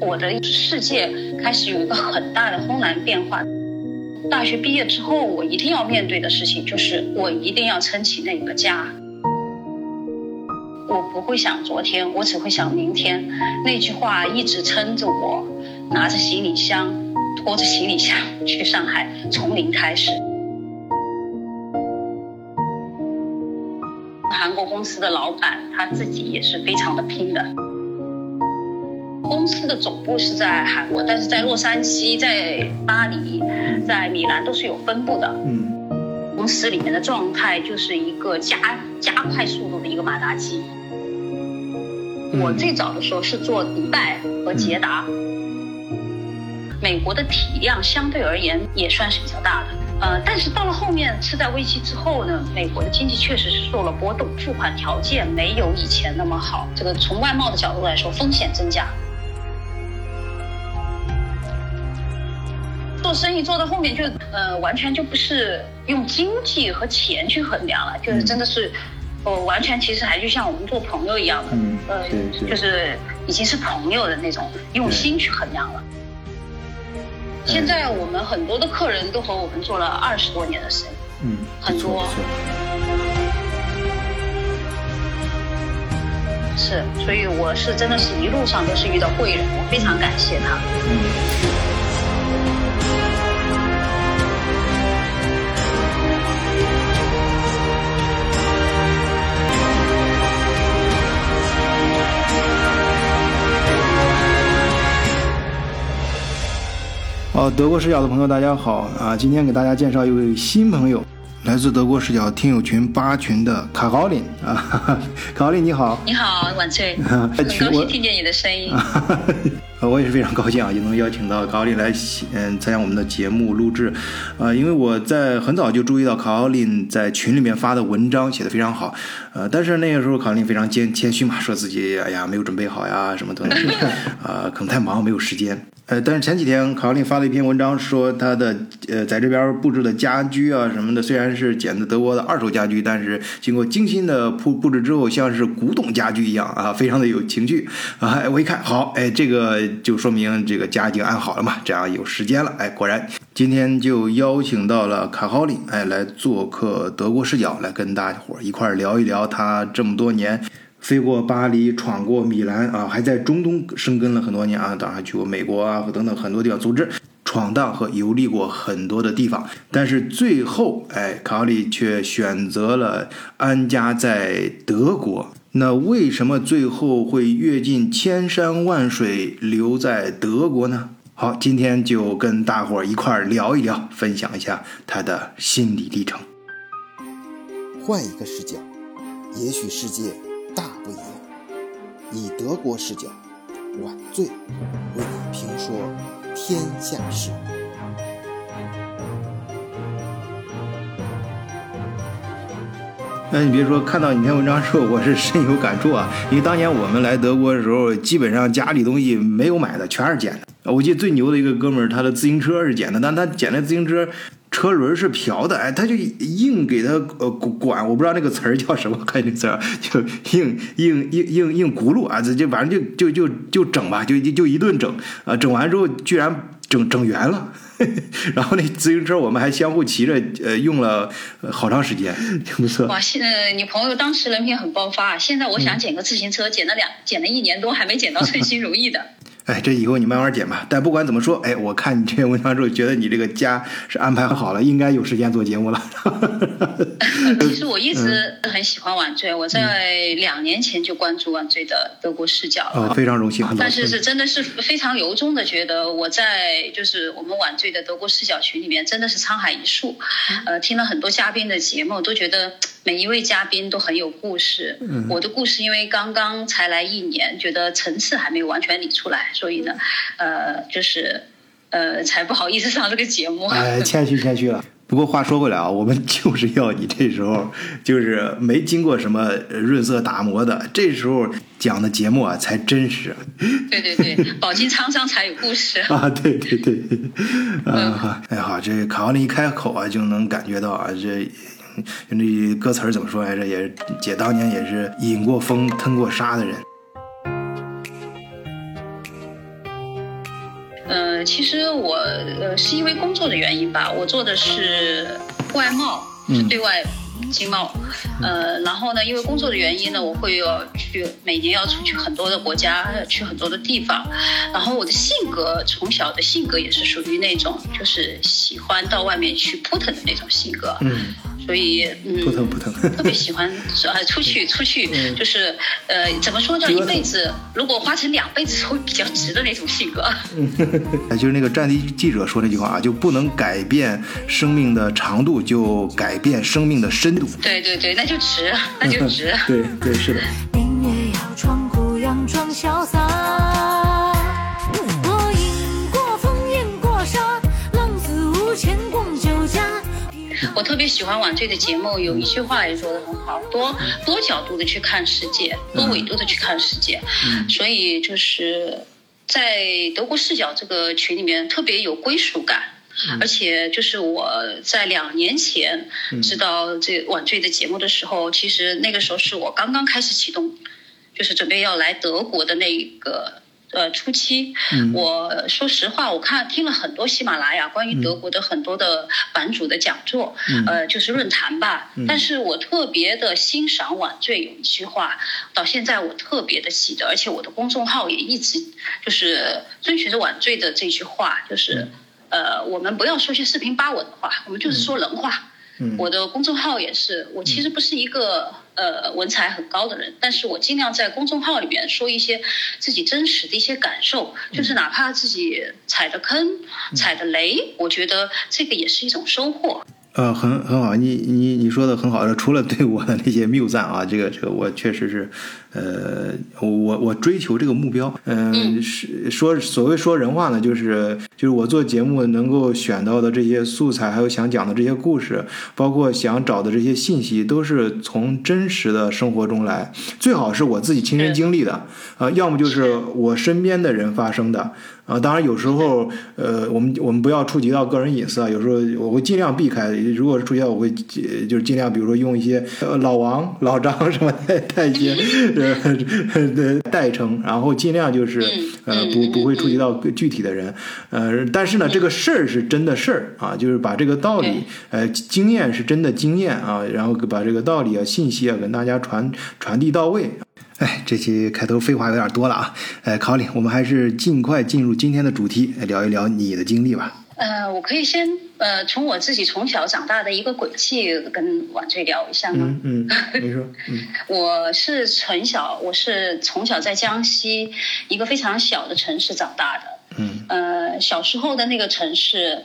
我的世界开始有一个很大的轰然变化。大学毕业之后，我一定要面对的事情就是我一定要撑起那个家。我不会想昨天，我只会想明天。那句话一直撑着我，拿着行李箱，拖着行李箱 去上海，从零开始。韩国公司的老板他自己也是非常的拼的。公司的总部是在韩国，但是在洛杉矶、在巴黎、在米兰都是有分部的。嗯。公司里面的状态就是一个加加快速度的一个马达机。我最早的时候是做迪拜和捷达。美国的体量相对而言也算是比较大的。呃，但是到了后面次贷危机之后呢，美国的经济确实是受了波动，付款条件没有以前那么好。这个从外贸的角度来说，风险增加。做生意做到后面就呃，完全就不是用经济和钱去衡量了，就是真的是，呃，完全其实还就像我们做朋友一样的，嗯呃，就是已经是朋友的那种用心去衡量了。现在我们很多的客人都和我们做了二十多年的生意，嗯，很多，是，所以我是真的是一路上都是遇到贵人，我非常感谢他。嗯。好，德国视角的朋友，大家好啊！今天给大家介绍一位新朋友，来自德国视角听友群八群的卡高林啊哈哈，卡高林你好，你好，晚醉，很高兴听见你的声音。我也是非常高兴啊，也能邀请到卡奥林来嗯参加我们的节目录制，啊，因为我在很早就注意到卡奥林在群里面发的文章写的非常好，呃，但是那个时候卡奥林非常谦谦虚嘛，说自己哎呀没有准备好呀什么等等，啊，可能太忙没有时间，呃，但是前几天卡奥林发了一篇文章，说他的呃在这边布置的家居啊什么的，虽然是捡的德国的二手家居，但是经过精心的铺布置之后，像是古董家居一样啊，非常的有情趣啊，我一看好，哎，这个。就说明这个家已经安好了嘛，这样有时间了。哎，果然今天就邀请到了卡豪里，哎，来做客德国视角，来跟大家伙一块聊一聊他这么多年飞过巴黎、闯过米兰啊，还在中东生根了很多年啊，当然去过美国啊等等很多地方，组织闯荡和游历过很多的地方。但是最后，哎，卡里却选择了安家在德国。那为什么最后会阅尽千山万水留在德国呢？好，今天就跟大伙儿一块儿聊一聊，分享一下他的心理历程。换一个视角，也许世界大不一样。以德国视角，晚醉为你评说天下事。那你别说，看到你篇文章之后，我是深有感触啊。因为当年我们来德国的时候，基本上家里东西没有买的，全是捡的。我记得最牛的一个哥们儿，他的自行车是捡的，但他捡的自行车车轮是瓢的，哎，他就硬给他呃管，我不知道那个词儿叫什么，看这个词儿，就硬硬硬硬硬轱辘啊，这就反正就就就就整吧，就就一顿整啊，整完之后居然整整圆了。然后那自行车我们还相互骑着，呃，用了好长时间，挺不错。哇，现在你朋友当时人品很爆发，现在我想捡个自行车，捡了两，捡了一年多，还没捡到称心如意的。哎，这以后你慢慢减吧。但不管怎么说，哎，我看你这篇文章之后，觉得你这个家是安排好了，应该有时间做节目了。其实我一直很喜欢晚醉，我在两年前就关注晚醉的德国视角了。非常荣幸。但是是真的是非常由衷的觉得，我在就是我们晚醉的德国视角群里面真的是沧海一粟。呃，听了很多嘉宾的节目，都觉得每一位嘉宾都很有故事。我的故事因为刚刚才来一年，觉得层次还没有完全理出来。所以呢，呃，就是，呃，才不好意思上这个节目。哎，谦虚谦虚了。不过话说回来啊，我们就是要你这时候就是没经过什么润色打磨的，这时候讲的节目啊才真实。对对对，饱经 沧桑才有故事啊！对对对，嗯好，哎好，这卡奥利一开口啊，就能感觉到啊，这 那歌词怎么说来着？也是姐当年也是饮过风、吞过沙的人。呃，其实我呃是因为工作的原因吧，我做的是外贸，是对外经贸。呃，然后呢，因为工作的原因呢，我会要去每年要出去很多的国家，去很多的地方。然后我的性格从小的性格也是属于那种，就是喜欢到外面去扑腾的那种性格。嗯。所以，嗯，不疼不疼，特别喜欢呃出去出去，就是呃怎么说叫一辈子，如果花成两辈子会比较值的那种性格。嗯 就是那个战地记者说那句话啊，就不能改变生命的长度，就改变生命的深度。对对对，那就值，那就值。对对是的。我特别喜欢晚醉的节目，有一句话也说的很好，多多角度的去看世界，多维度的去看世界。所以就是在德国视角这个群里面特别有归属感，而且就是我在两年前知道这晚醉的节目的时候，其实那个时候是我刚刚开始启动，就是准备要来德国的那个。呃，初期，我说实话，我看听了很多喜马拉雅关于德国的很多的版主的讲座，呃，就是论坛吧。但是我特别的欣赏晚醉有一句话，到现在我特别的记得，而且我的公众号也一直就是遵循着晚醉的这句话，就是呃，我们不要说些四平八稳的话，我们就是说人话。我的公众号也是，我其实不是一个呃文采很高的人，但是我尽量在公众号里面说一些自己真实的一些感受，就是哪怕自己踩的坑、踩的雷，我觉得这个也是一种收获。呃，很很好，你你你说的很好。除了对我的那些谬赞啊，这个这个我确实是，呃，我我追求这个目标，嗯，是说所谓说人话呢，就是就是我做节目能够选到的这些素材，还有想讲的这些故事，包括想找的这些信息，都是从真实的生活中来，最好是我自己亲身经历的，啊，要么就是我身边的人发生的。啊，当然有时候，呃，我们我们不要触及到个人隐私啊。有时候我会尽量避开，如果是触及到，我会就是尽量，比如说用一些老王、老张什么代代一些 呃代称，然后尽量就是呃不不会触及到具体的人。呃，但是呢，这个事儿是真的事儿啊，就是把这个道理，呃，经验是真的经验啊，然后把这个道理啊、信息啊，跟大家传传递到位。哎，这期开头废话有点多了啊！哎，考里，我们还是尽快进入今天的主题，聊一聊你的经历吧。呃，我可以先呃，从我自己从小长大的一个轨迹跟婉翠聊一下吗？嗯嗯，你说。嗯，我是从小，我是从小在江西一个非常小的城市长大的。嗯。呃，小时候的那个城市。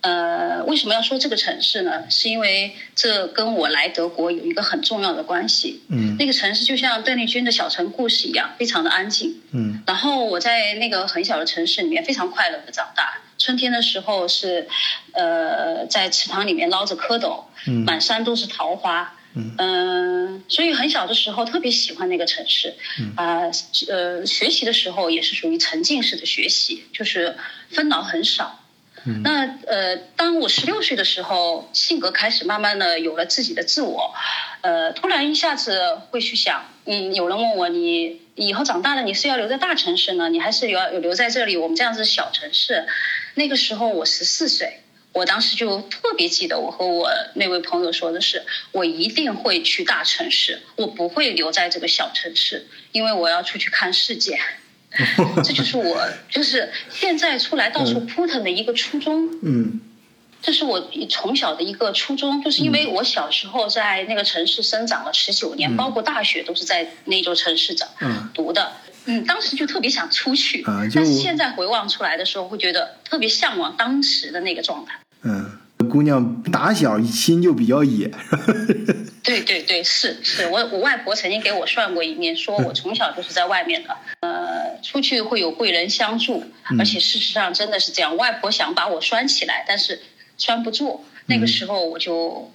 呃，为什么要说这个城市呢？是因为这跟我来德国有一个很重要的关系。嗯，那个城市就像邓丽君的小城故事一样，非常的安静。嗯，然后我在那个很小的城市里面非常快乐的长大。春天的时候是，呃，在池塘里面捞着蝌蚪，嗯满山都是桃花。嗯，所以很小的时候特别喜欢那个城市。啊，呃，学习的时候也是属于沉浸式的学习，就是分脑很少。那呃，当我十六岁的时候，性格开始慢慢的有了自己的自我，呃，突然一下子会去想，嗯，有人问我，你以后长大了，你是要留在大城市呢，你还是要留在这里我们这样子小城市？那个时候我十四岁，我当时就特别记得我和我那位朋友说的是，我一定会去大城市，我不会留在这个小城市，因为我要出去看世界。这就是我，就是现在出来到处扑腾的一个初衷。嗯，这是我从小的一个初衷，就是因为我小时候在那个城市生长了十九年，包括大学都是在那座城市长读的。嗯，当时就特别想出去，但是现在回望出来的时候，会觉得特别向往当时的那个状态。嗯，姑娘打小心就比较野。对对对，是是，我我外婆曾经给我算过一面，说我从小就是在外面的，呃，出去会有贵人相助，而且事实上真的是这样。外婆想把我拴起来，但是拴不住。那个时候我就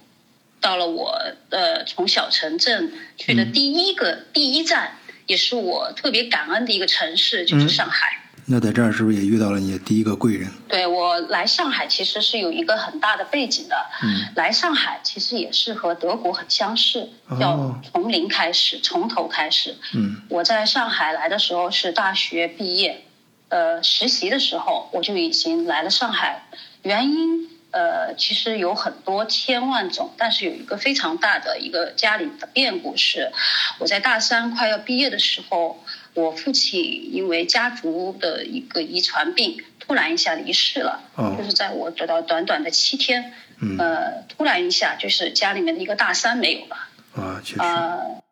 到了我呃从小城镇去的第一个第一站，也是我特别感恩的一个城市，就是上海。那在这儿是不是也遇到了你的第一个贵人？对我来上海其实是有一个很大的背景的。嗯，来上海其实也是和德国很相似，要从零开始，从头开始。嗯，我在上海来的时候是大学毕业，呃实习的时候，我就已经来了上海。原因呃其实有很多千万种，但是有一个非常大的一个家里的变故是，我在大三快要毕业的时候，我父亲因为家族的一个遗传病，突然一下离世了。哦就是在我得到短短的七天，嗯呃，突然一下就是家里面的一个大山没有了。啊，确实，呃，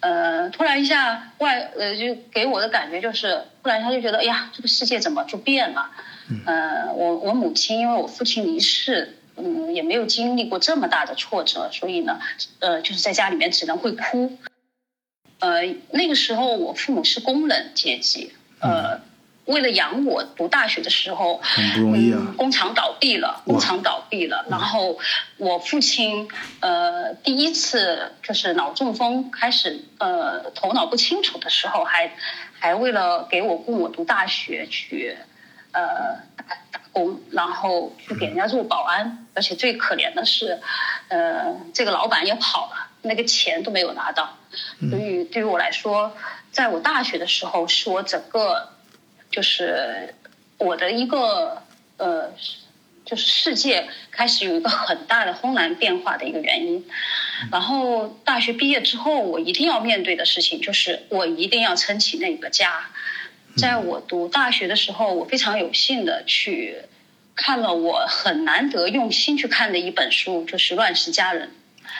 呃，突然一下外呃，就给我的感觉就是，突然一下就觉得，哎呀，这个世界怎么就变了？呃，我我母亲因为我父亲离世，嗯，也没有经历过这么大的挫折，所以呢，呃，就是在家里面只能会哭。呃，那个时候我父母是工人阶级，呃，为了养我读大学的时候，很不容易啊嗯，工厂倒闭了，工厂倒闭了，然后我父亲呃第一次就是脑中风开始呃头脑不清楚的时候，还还为了给我供我读大学去呃打打工，然后去给人家做保安，而且最可怜的是，呃这个老板也跑了，那个钱都没有拿到，所以对于我来说，在我大学的时候是我整个就是我的一个呃，就是世界开始有一个很大的轰然变化的一个原因。然后大学毕业之后，我一定要面对的事情就是我一定要撑起那个家。在我读大学的时候，我非常有幸的去看了我很难得用心去看的一本书，就是《乱世佳人》。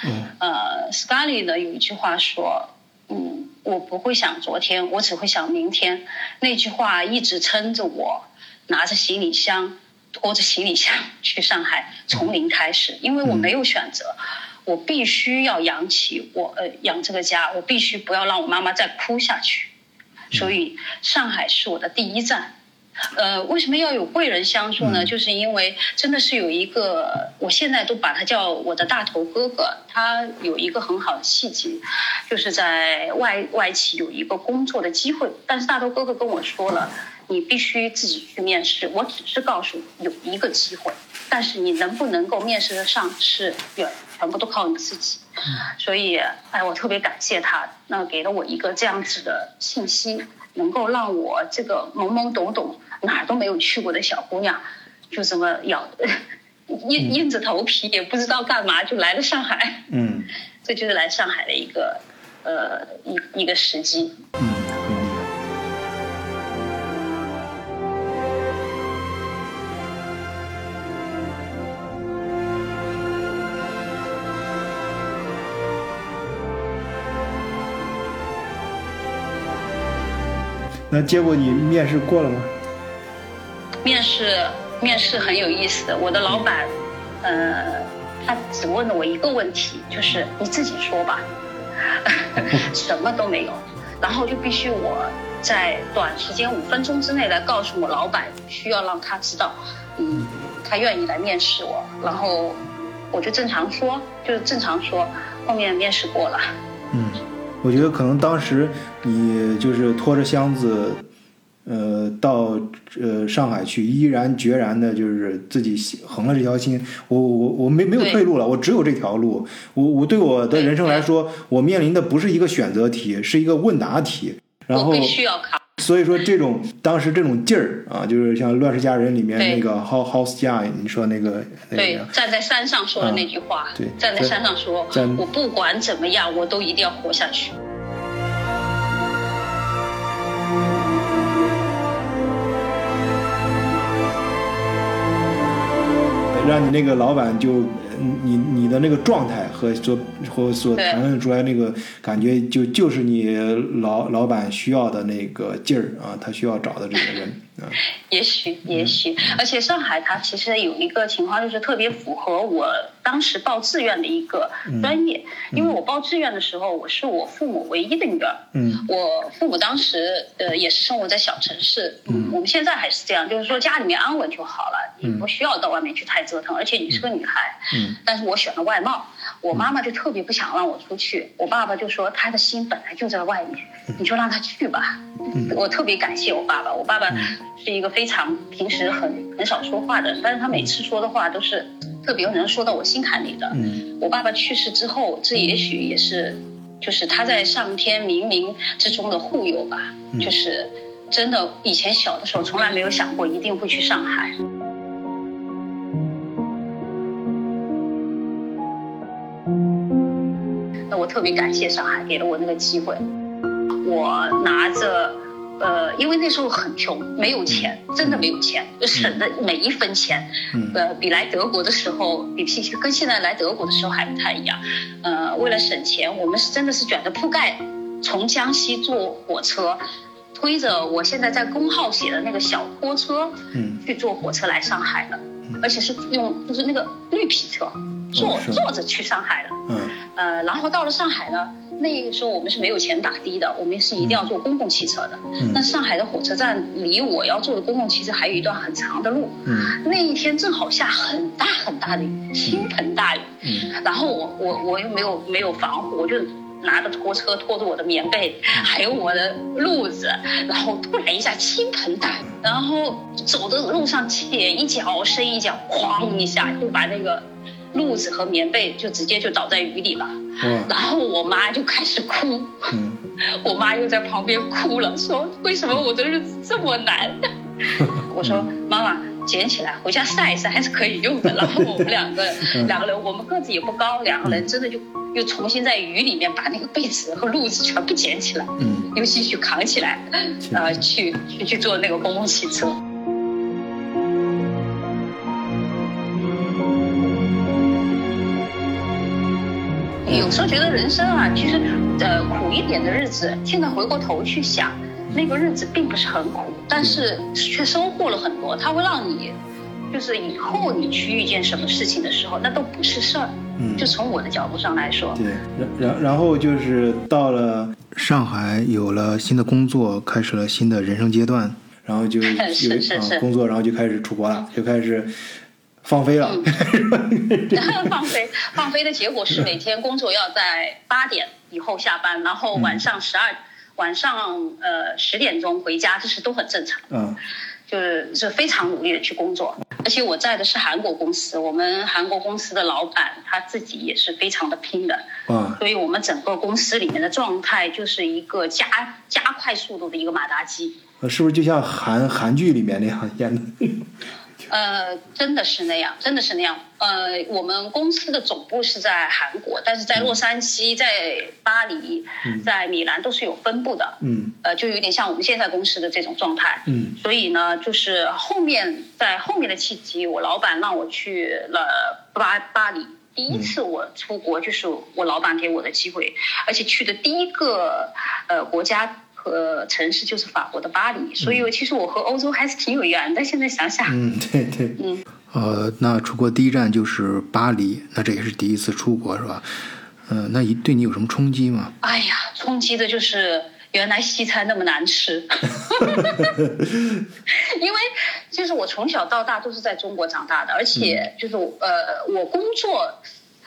嗯呃，Scully 呢有一句话说，嗯，我不会想昨天，我只会想明天。那句话一直撑着我，拿着行李箱，拖着行李箱去上海，从零开始，因为我没有选择。我必须要养起我呃养这个家，我必须不要让我妈妈再哭下去，所以上海是我的第一站。呃，为什么要有贵人相助呢？就是因为真的是有一个，我现在都把他叫我的大头哥哥。他有一个很好的契机，就是在外外企有一个工作的机会，但是大头哥哥跟我说了，你必须自己去面试。我只是告诉你有一个机会，但是你能不能够面试得上是全全部都靠你自己。所以，哎，我特别感谢他，那给了我一个这样子的信息，能够让我这个懵懵懂懂、哪儿都没有去过的小姑娘，就这么咬硬硬着头皮，也不知道干嘛，就来了上海。嗯 这就是来上海的一个呃一一个时机。嗯，那结果你面试过了吗？面试面试很有意思，我的老板，呃，他只问了我一个问题，就是你自己说吧，什么都没有，然后就必须我在短时间五分钟之内来告诉我老板，需要让他知道，嗯，他愿意来面试我，然后我就正常说，就是正常说，后面面试过了。嗯，我觉得可能当时你就是拖着箱子，呃，到呃上海去，毅然决然的，就是自己横了这条心。我我我没没有退路了，我只有这条路。我我对我的人生来说，我面临的不是一个选择题，是一个问答题。然后必须要考。所以说这种当时这种劲儿啊，就是像《乱世佳人》里面那个 House House 家，你说那个那对个，，站在山上说的那句话，对。站在山上说，我不管怎么样，我都一定要活下去。让你那个老板就嗯你你的那个状态和所和所谈论出来那个感觉，就就是你老老板需要的那个劲儿啊，他需要找的这个人。啊，也许，也许，而且上海它其实有一个情况，就是特别符合我当时报志愿的一个专业，因为我报志愿的时候，我是我父母唯一的女儿。嗯。我父母当时呃也是生活在小城市，嗯，我们现在还是这样，就是说家里面安稳就好了，你不需要到外面去太折腾，而且你是个女孩，嗯，但是我选了外贸，我妈妈就特别不想让我出去，我爸爸就说他的心本来就在外面，你就让他去吧。我特别感谢我爸爸，我爸爸是一个非常平时很很少说话的人，但是他每次说的话都是特别能说到我心坎里的。嗯我爸爸去世之后，这也许也是就是他在上天冥冥之中的护佑吧，就是真的以前小的时候从来没有想过一定会去上海。我特别感谢上海给了我那个机会，我拿着，呃，因为那时候很穷，没有钱，真的没有钱，就省的每一分钱，呃，比来德国的时候，比跟现在来德国的时候还不太一样，呃，为了省钱，我们是真的是卷着铺盖从江西坐火车，推着我现在在工号写的那个小拖车，嗯，去坐火车来上海的，而且是用就是那个绿皮车。坐坐着去上海的，嗯，呃，然后到了上海呢，那个时候我们是没有钱打的的，我们是一定要坐公共汽车的。嗯，那上海的火车站离我要坐的公共汽车还有一段很长的路。嗯，那一天正好下很大很大的雨，倾盆大雨。嗯，然后我我我又没有没有防护，我就拿着拖车拖着我的棉被，还有我的褥子，然后突然一下倾盆大雨，然后走的路上前一脚深一脚，哐一下就把那个。褥子和棉被就直接就倒在雨里了，然后我妈就开始哭，我妈又在旁边哭了，说为什么我的日子这么难？我说妈妈捡起来回家晒一晒还是可以用的。然后我们两个 两个人，我们个子也不高，两个人真的就又重新在雨里面把那个被子和褥子全部捡起来，嗯又继续扛起来，呃，去去去坐那个公共汽车。有时候觉得人生啊，其实，呃，苦一点的日子，现在回过头去想，那个日子并不是很苦，但是却收获了很多。它会让你，就是以后你去遇见什么事情的时候，那都不是事儿。嗯，就从我的角度上来说。对，然然然后就是到了上海，有了新的工作，开始了新的人生阶段，然后就 有工作，然后就开始出国了，就开始。放飞了，放飞放飞的结果是每天工作要在八点以后下班，然后晚上十二晚上呃十点钟回家，这是都很正常。嗯，就是是非常努力的去工作，而且我在的是韩国公司，我们韩国公司的老板他自己也是非常的拼的。嗯，所以我们整个公司里面的状态就是一个加加快速度的一个马达机。呃，是不是就像韩韩剧里面那样演的？呃，真的是那样，真的是那样。呃，我们公司的总部是在韩国，但是在洛杉矶、在巴黎、在米兰都是有分部的。嗯，呃，就有点像我们现在公司的这种状态。嗯，所以呢，就是后面在后面的契机，我老板让我去了巴巴黎。第一次我出国就是我老板给我的机会，而且去的第一个呃国家。呃，城市就是法国的巴黎，所以其实我和欧洲还是挺有缘的。现在想想，嗯，对对，嗯，呃，那出国第一站就是巴黎，那这也是第一次出国是吧？嗯，那一对你有什么冲击吗？哎呀，冲击的就是原来西餐那么难吃，因为就是我从小到大都是在中国长大的，而且就是呃，我工作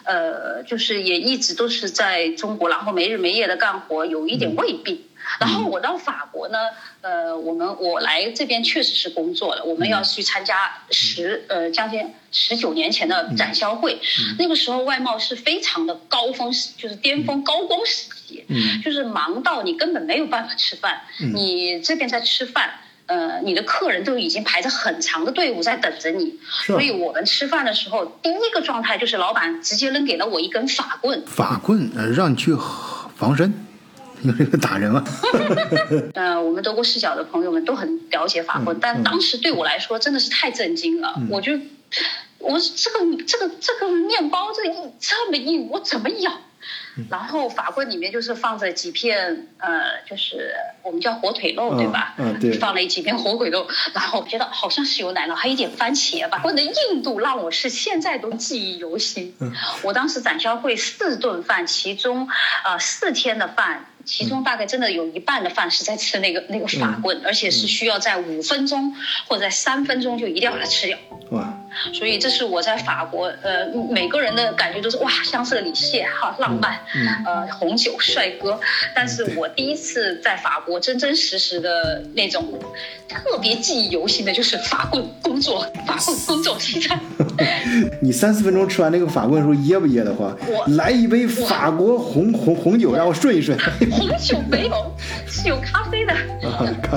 呃，就是也一直都是在中国，然后没日没夜的干活，有一点胃病。然后我到法国呢，呃，我们我来这边确实是工作了，我们要去参加十呃将近十九年前的展销会，那个时候外贸是非常的高峰时，就是巅峰高光时期，就是忙到你根本没有办法吃饭，你这边在吃饭，呃，你的客人都已经排着很长的队伍在等着你，所以我们吃饭的时候，第一个状态就是老板直接扔给了我一根法棍，法棍呃让你去防身。用这个打人吗？呃，我们德国视角的朋友们都很了解法棍，但当时对我来说真的是太震惊了。我就，我这个这个这个面包这硬这么硬，我怎么咬？然后法棍里面就是放着几片呃，就是我们叫火腿肉，对吧？嗯，对。放了几片火腿肉，然后我觉得好像是有奶酪，还有一点番茄吧。法棍的硬度让我是现在都记忆犹新。嗯。我当时展销会四顿饭，其中呃四天的饭。其中大概真的有一半的饭是在吃那个那个法棍，而且是需要在五分钟或者在三分钟就一定要把它吃掉。哇！所以这是我在法国，呃，每个人的感觉都是哇，香榭里谢哈浪漫，呃，红酒帅哥。但是我第一次在法国真真实实的那种特别记忆犹新的，就是法棍工作，法棍工作西餐。你三四分钟吃完那个法棍的时候噎不噎得慌？我来一杯法国红红红酒让我顺一顺。红酒没有，是有咖啡的，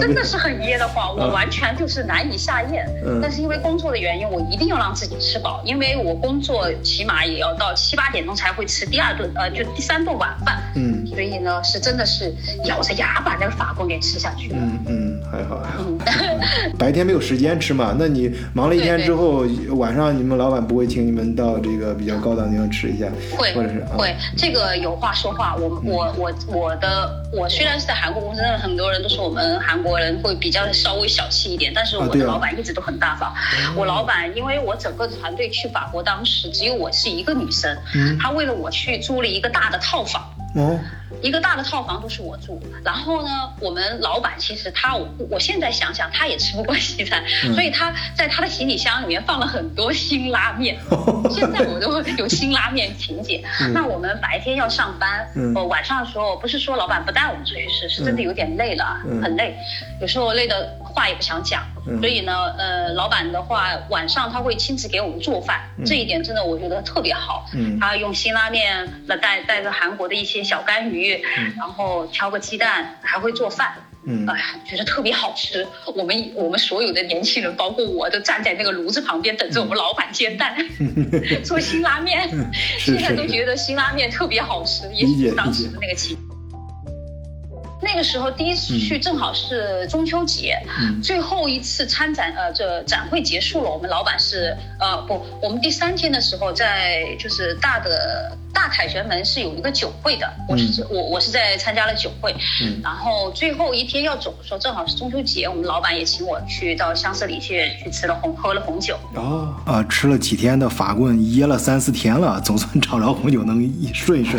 真的是很噎得慌，我完全就是难以下咽。但是因为工作的原因，我一定要让自己吃饱，因为我工作起码也要到七八点钟才会吃第二顿，呃，就第三顿晚饭。嗯，所以呢，是真的是咬着牙把那个法棍给吃下去了。嗯嗯，还好还好。白天没有时间吃嘛？那你忙了一天之后，晚上你们老板不会请你们到这个比较高档地方吃一下？会，或者是会。这个有话说话，我我我我的我虽然是在韩国公司，但很多人都说我们韩国人会比较稍微小气一点，但是我的老板一直都很大方。我老板因为我整个团队去法国，当时只有我是一个女生，他为了我去租了一个大的套房。哦。一个大的套房都是我住，然后呢，我们老板其实他，我我现在想想，他也吃不惯西餐，所以他在他的行李箱里面放了很多辛拉面。现在我都有辛拉面情节。那我们白天要上班，呃，晚上的时候不是说老板不带我们出去吃，是真的有点累了，很累，有时候累的话也不想讲。所以呢，呃，老板的话晚上他会亲自给我们做饭，这一点真的我觉得特别好。他用辛拉面那带带着韩国的一些小干鱼。然后挑个鸡蛋，还会做饭，嗯，哎呀，觉得特别好吃。我们我们所有的年轻人，包括我都站在那个炉子旁边等着我们老板煎蛋，做辛拉面。现在都觉得辛拉面特别好吃，也是当时的那个情。那个时候第一次去正好是中秋节，最后一次参展，呃，这展会结束了，我们老板是，呃，不，我们第三天的时候在就是大的。大凯旋门是有一个酒会的，我是我我是在参加了酒会，然后最后一天要走的时候，正好是中秋节，我们老板也请我去到香榭里去去吃了红喝了红酒。哦，啊，吃了几天的法棍，噎了三四天了，总算找着红酒能一顺一顺，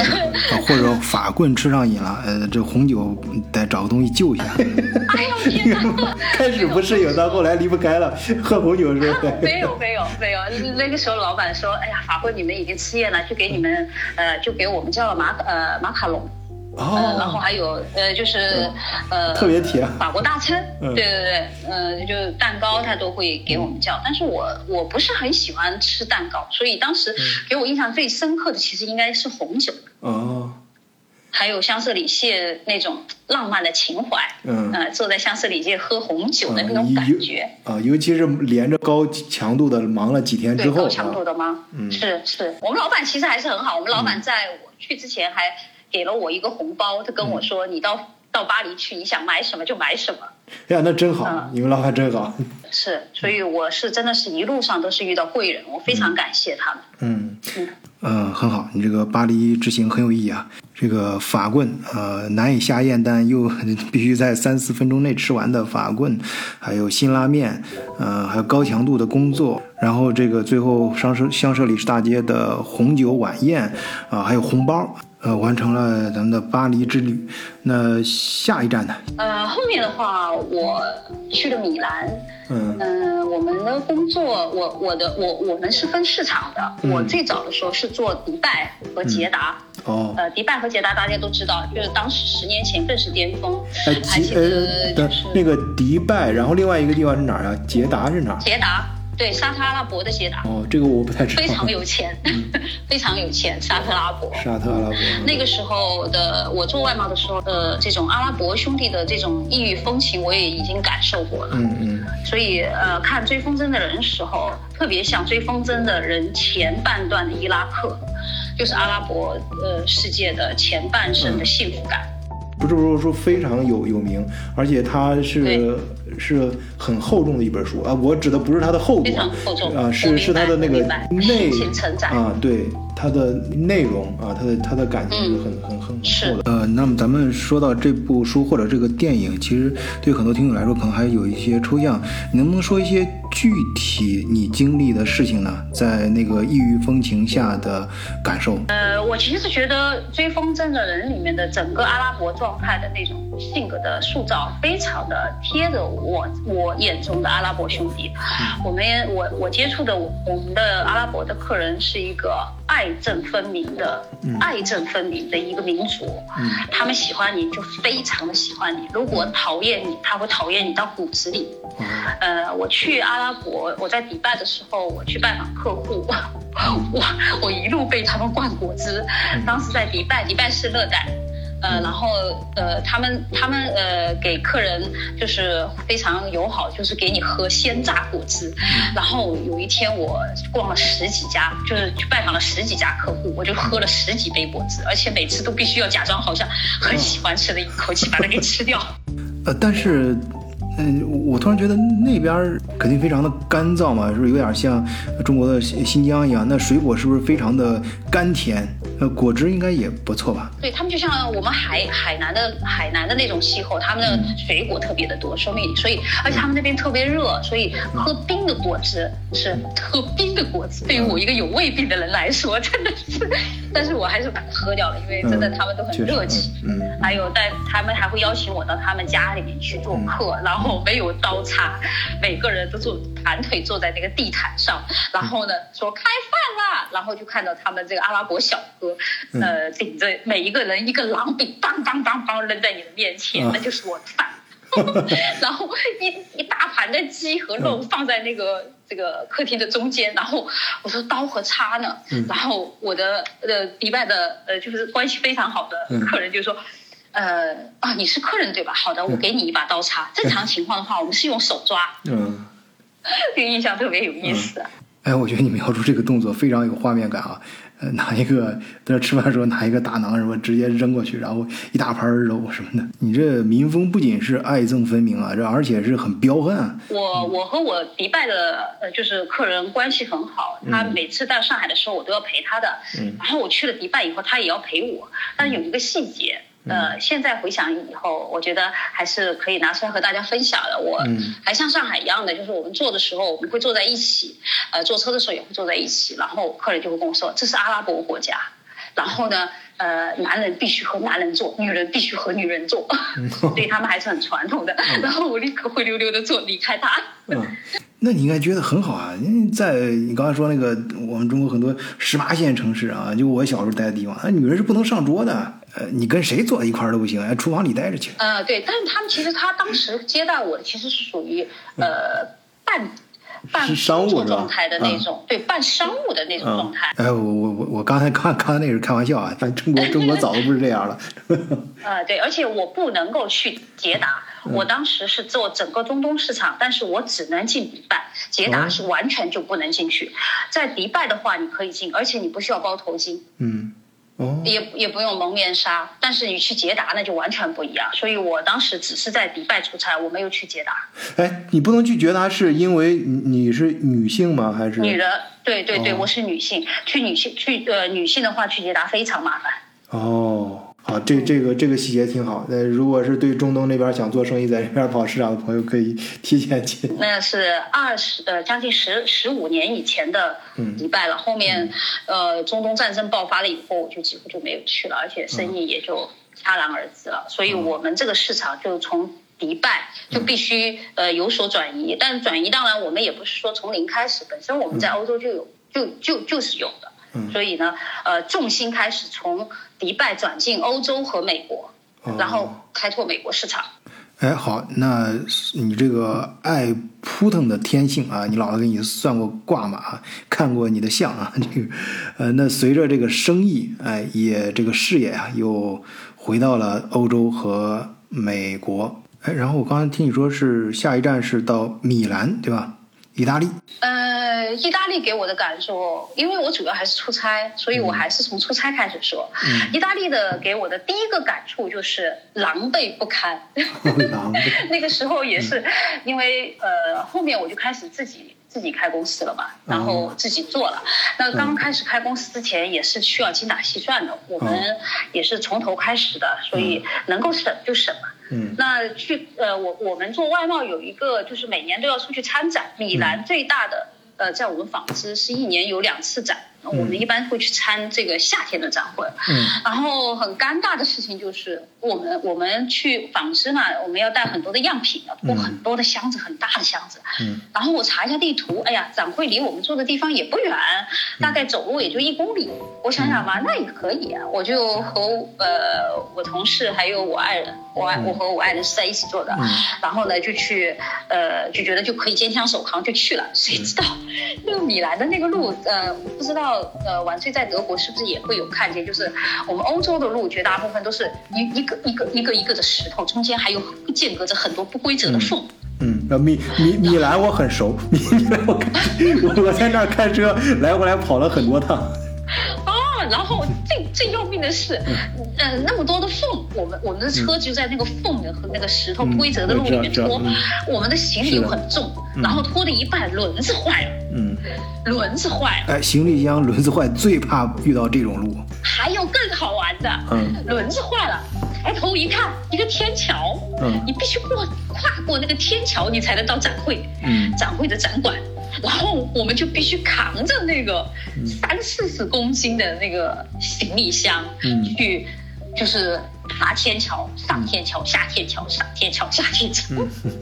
或者法棍吃上瘾了，呃，这红酒得找个东西救一下。哎呦天哪！开始不适应，到后来离不开了，喝红酒是吧 没有没有没有，那个时候老板说，哎呀，法国你们已经吃厌了，就给你们。呃，就给我们叫了马呃马卡龙，哦，然后还有呃就是呃特别甜法国大餐，对对对，呃就蛋糕他都会给我们叫，但是我我不是很喜欢吃蛋糕，所以当时给我印象最深刻的其实应该是红酒。哦，还有香榭里谢那种浪漫的情怀，嗯，呃坐在香榭里谢喝红酒的那种感觉啊，尤其是连着高强度的忙了几天之后，高强度的吗？嗯，是是，我们老板其实还是很好，我们老板在我去之前还给了我一个红包，他跟我说你到到巴黎去，你想买什么就买什么。哎呀，那真好，你们老板真好。是，所以我是真的是一路上都是遇到贵人，我非常感谢他们。嗯嗯呃，很好，你这个巴黎之行很有意义啊。这个法棍，呃，难以下咽，但又必须在三四分钟内吃完的法棍，还有辛拉面，呃，还有高强度的工作，然后这个最后商社香舍里士大街的红酒晚宴，啊，还有红包。呃，完成了咱们的巴黎之旅。那下一站呢？呃，后面的话，我去了米兰。嗯嗯，我们的工作，我我的我我们是分市场的。我最早的时候是做迪拜和捷达。哦。呃，迪拜和捷达大家都知道，就是当时十年前更是巅峰。哎，捷呃，那个迪拜，然后另外一个地方是哪儿啊？捷达是哪儿？捷达。对沙特阿拉伯的捷达哦，这个我不太知道。非常有钱，非常有钱，沙特阿拉伯。沙特阿拉伯。那个时候的我做外贸的时候，呃，这种阿拉伯兄弟的这种异域风情，我也已经感受过了。嗯嗯。所以呃，看追风筝的人时候，特别像追风筝的人前半段的伊拉克，就是阿拉伯呃世界的前半生的幸福感。不是说非常有有名，而且它是是很厚重的一本书啊！我指的不是它的厚度啊，是是它的那个内啊，对。它的内容啊，它的它的感情是很很很厚的。呃，那么咱们说到这部书或者这个电影，其实对很多听众来说可能还有一些抽象。你能不能说一些具体你经历的事情呢？在那个异域风情下的感受？呃，我其实觉得《追风筝的人》里面的整个阿拉伯状态的那种性格的塑造，非常的贴着我。我我眼中的阿拉伯兄弟。我们我我接触的我们的阿拉伯的客人是一个爱憎分明的，爱憎分明的一个民族。他们喜欢你就非常的喜欢你，如果讨厌你，他会讨厌你到骨子里。呃，我去阿拉伯，我在迪拜的时候，我去拜访客户，我我一路被他们灌果汁。当时在迪拜，迪拜是热带。呃，然后呃，他们他们呃给客人就是非常友好，就是给你喝鲜榨果汁。然后有一天我逛了十几家，就是去拜访了十几家客户，我就喝了十几杯果汁，而且每次都必须要假装好像很喜欢吃的一口气把它给吃掉。呃，但是。嗯，我突然觉得那边肯定非常的干燥嘛，是不是有点像中国的新新疆一样？那水果是不是非常的甘甜？呃，果汁应该也不错吧？对他们就像我们海海南的海南的那种气候，他们的水果特别的多，说明所以而且他们那边特别热，所以喝冰的果汁是喝冰的果汁，对于我一个有胃病的人来说，真的是，但是我还是把它喝掉了，因为真的他们都很热情。嗯，还有但他们还会邀请我到他们家里面去做客，然后。后没有刀叉，每个人都坐盘腿坐在那个地毯上，然后呢说开饭啦，然后就看到他们这个阿拉伯小哥，呃，顶着每一个人一个狼饼，梆梆梆梆扔在你的面前，那就是我的饭，然后一一大盘的鸡和肉放在那个这个客厅的中间，然后我说刀和叉呢，然后我的呃迪拜的呃就是关系非常好的客人就说。呃啊，你是客人对吧？好的，我给你一把刀叉。正常情况的话，我们是用手抓。嗯，这个印象特别有意思。哎，我觉得你描述这个动作非常有画面感啊！呃，拿一个在吃饭的时候拿一个大馕什么直接扔过去，然后一大盘肉什么的。你这民风不仅是爱憎分明啊，这而且是很彪悍。啊。我我和我迪拜的呃就是客人关系很好，他每次到上海的时候我都要陪他的。嗯。然后我去了迪拜以后，他也要陪我。但有一个细节。呃，现在回想以后，我觉得还是可以拿出来和大家分享的。我还像上海一样的，就是我们坐的时候我们会坐在一起，呃，坐车的时候也会坐在一起。然后客人就会跟我说，这是阿拉伯国家，然后呢，呃，男人必须和男人坐，女人必须和女人坐，对他们还是很传统的。然后我立刻灰溜溜的坐离开他。那你应该觉得很好啊！因为在你刚才说那个我们中国很多十八线城市啊，就我小时候待的地方，那女人是不能上桌的。呃，你跟谁坐一块儿都不行，哎，厨房里待着去。呃，对，但是他们其实他当时接待我，其实是属于呃半半商务状态的那种，对，半商务的那种状态。哎，我我我我刚才看刚才那是开玩笑啊，但中国 中国早都不是这样了。呃，对，而且我不能够去捷达。我当时是做整个中东市场，但是我只能进迪拜，捷达是完全就不能进去。在迪拜的话，你可以进，而且你不需要包头巾，嗯，哦，也也不用蒙面纱。但是你去捷达那就完全不一样。所以我当时只是在迪拜出差，我没有去捷达。哎，你不能去捷达是因为你是女性吗？还是女人？对对对，我是女性，去女性去呃女性的话去捷达非常麻烦。哦。好，这这个这个细节挺好。那，如果是对中东那边想做生意，在这边跑市场的朋友，可以提前去。那是二十呃将近十十五年以前的迪拜了。后面呃中东战争爆发了以后，我就几乎就没有去了，而且生意也就戛然而止了。所以我们这个市场就从迪拜就必须呃有所转移。但转移当然我们也不是说从零开始，本身我们在欧洲就有就就就是有的。所以呢，呃，重心开始从迪拜转进欧洲和美国，然后开拓美国市场。哎，好，那你这个爱扑腾的天性啊，你姥姥给你算过卦嘛？看过你的相啊？这个，呃，那随着这个生意，哎，也这个事业啊，又回到了欧洲和美国。哎，然后我刚才听你说是下一站是到米兰，对吧？意大利，呃，意大利给我的感受，因为我主要还是出差，所以我还是从出差开始说。嗯，意大利的给我的第一个感触就是狼狈不堪。那个时候也是，因为呃，后面我就开始自己自己开公司了嘛，然后自己做了。那刚开始开公司之前也是需要精打细算的，我们也是从头开始的，所以能够省就省嘛。嗯，那去呃，我我们做外贸有一个，就是每年都要出去参展。米兰最大的呃，在我们纺织是一年有两次展，我们一般会去参这个夏天的展会。嗯。然后很尴尬的事情就是，我们我们去纺织嘛，我们要带很多的样品，要拖很多的箱子，很大的箱子。嗯。然后我查一下地图，哎呀，展会离我们住的地方也不远，大概走路也就一公里。我想想吧，那也可以啊，我就和呃我同事还有我爱人，我爱我和我爱人是在一起做的。嗯。然后呢，就去呃就觉得就可以肩枪手扛就去了，谁知道 那个米兰的那个路，呃，不知道呃晚睡在德国是不是也会有看见，就是我们欧洲的路绝大部分都是一一个一个一个一个的石头，中间还有间隔着很多不规则的缝。嗯，米米米兰我很熟，米兰我我 我在那儿开车来回来跑了很多趟。啊，然后最最要命的是，呃，那么多的缝，我们我们的车就在那个缝的和那个石头不规则的路里面拖，我们的行李又很重，然后拖了一半轮子坏了，嗯，轮子坏了，哎，行李箱轮子坏最怕遇到这种路，还有更好玩的，嗯，轮子坏了，抬头一看，一个天桥，嗯，你必须过跨过那个天桥，你才能到展会，嗯，展会的展馆。然后我们就必须扛着那个三四十公斤的那个行李箱，去就是爬天桥、上天桥、下天桥、上天桥、下天桥。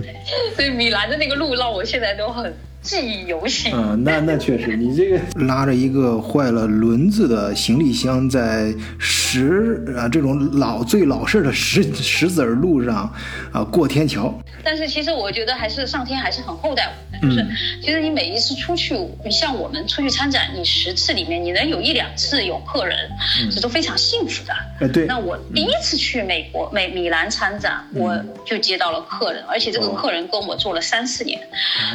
所以米兰的那个路让我现在都很。记忆犹新。嗯，那那确实，你这个 拉着一个坏了轮子的行李箱，在石啊这种老最老式的石石子儿路上啊过天桥。但是其实我觉得还是上天还是很厚待我们，就是其实你每一次出去，你像我们出去参展，你十次里面你能有一两次有客人，这都非常幸福的。呃，对。那我第一次去美国美米兰参展，我就接到了客人，而且这个客人跟我做了三四年，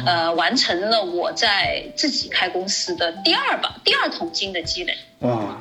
呃，完成。成了我在自己开公司的第二把第二桶金的积累。哇，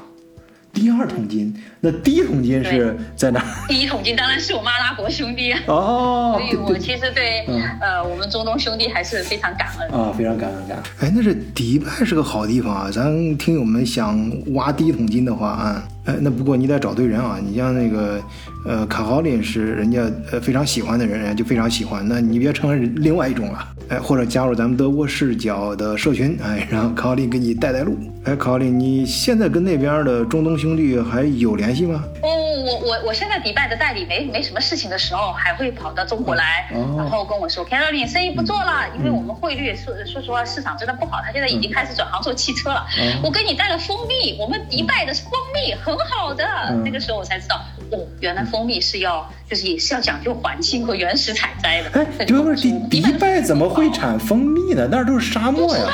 第二桶金，那第一桶金是在哪？第一桶金当然是我们阿拉伯兄弟哦，所以我其实对呃我们中东兄弟还是非常感恩。啊，非常感恩感恩。哎，那是迪拜是个好地方啊，咱听友们想挖第一桶金的话啊，哎，那不过你得找对人啊，你像那个。呃，卡豪林是人家呃非常喜欢的人，人家就非常喜欢。那你别成为另外一种了，哎，或者加入咱们德国视角的社群，哎，让卡豪林给你带带路。哎，卡豪林，你现在跟那边的中东兄弟还有联系吗？哦，我我我现在迪拜的代理没没什么事情的时候，还会跑到中国来，然后跟我说，卡豪林生意不做了，因为我们汇率说说实话市场真的不好，他现在已经开始转行做汽车了。我给你带了蜂蜜，我们迪拜的蜂蜜很好的，那个时候我才知道，哦，原来蜂。蜜是要，就是也是要讲究环境和原始采摘的。哎，就是迪迪拜怎么会产蜂蜜呢？那儿都是沙漠呀。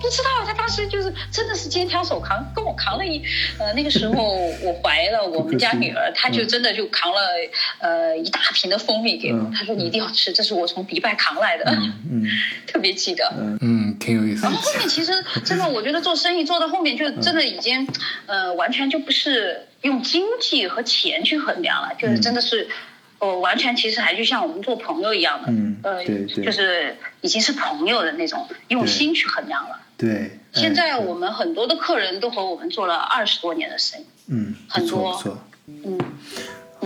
不知道。他当时就是真的是肩挑手扛，跟我扛了一，呃，那个时候 我怀了我们家女儿，他就真的就扛了呃一大瓶的蜂蜜给我。他说你一定要吃，这是我从迪拜扛来的。嗯，特别记得。嗯，挺有意思。然后后面其实 真的，我觉得做生意做到后面就真的已经，呃，完全就不是。用经济和钱去衡量了，就是真的是，我，完全其实还就像我们做朋友一样的，嗯，呃，对对，就是已经是朋友的那种用心去衡量了。对。现在我们很多的客人都和我们做了二十多年的生意。嗯，很多。不错。嗯。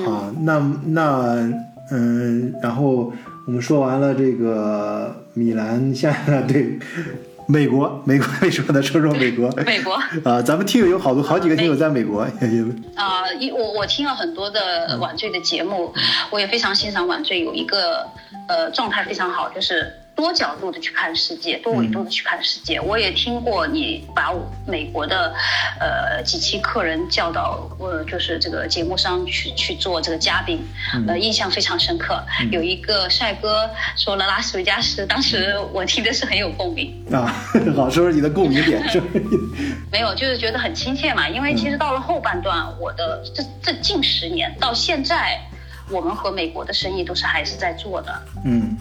好，那那嗯，然后我们说完了这个米兰，下来 对。美国，美国为什么呢？说说美国。美国啊，咱们听友有好多好几个听友在美国。啊，一我我听了很多的晚醉的节目，我也非常欣赏晚醉有一个呃状态非常好，就是。多角度的去看世界，多维度的去看世界。我也听过你把美国的，呃几期客人叫到，呃就是这个节目上去去做这个嘉宾，呃印象非常深刻。有一个帅哥说了拉斯维加斯，当时我听的是很有共鸣啊。好，说说你的共鸣点是？没有，就是觉得很亲切嘛。因为其实到了后半段，我的这这近十年到现在，我们和美国的生意都是还是在做的。嗯。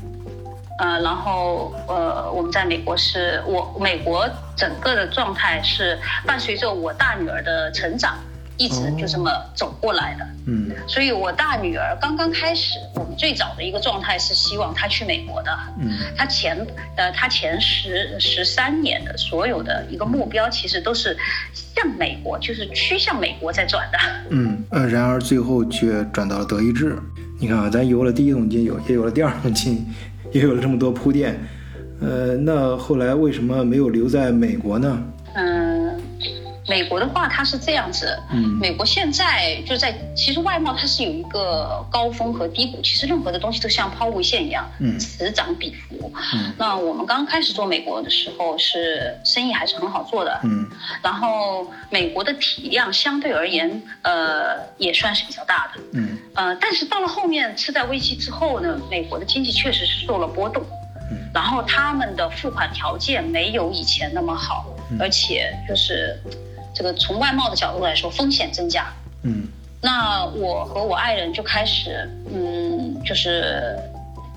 呃，然后呃，我们在美国是我美国整个的状态是伴随着我大女儿的成长，一直就这么走过来的。嗯，所以我大女儿刚刚开始，我们最早的一个状态是希望她去美国的。嗯，她前呃她前十十三年的所有的一个目标，其实都是向美国，就是趋向美国在转的。嗯呃，然而最后却转到了德意志。你看啊，咱有了第一桶金，有也有了第二桶金。也有了这么多铺垫，呃，那后来为什么没有留在美国呢？嗯，美国的话，它是这样子。嗯美国现在就在，其实外贸它是有一个高峰和低谷，其实任何的东西都像抛物线一样，嗯此涨彼伏。嗯那我们刚开始做美国的时候，是生意还是很好做的。嗯然后美国的体量相对而言，呃，也算是比较大的。嗯呃，但是到了后面次贷危机之后呢，美国的经济确实是受了波动，嗯然后他们的付款条件没有以前那么好，嗯而且就是这个从外贸的角度来说，风险增加。嗯那我和我爱人就开始，嗯，就是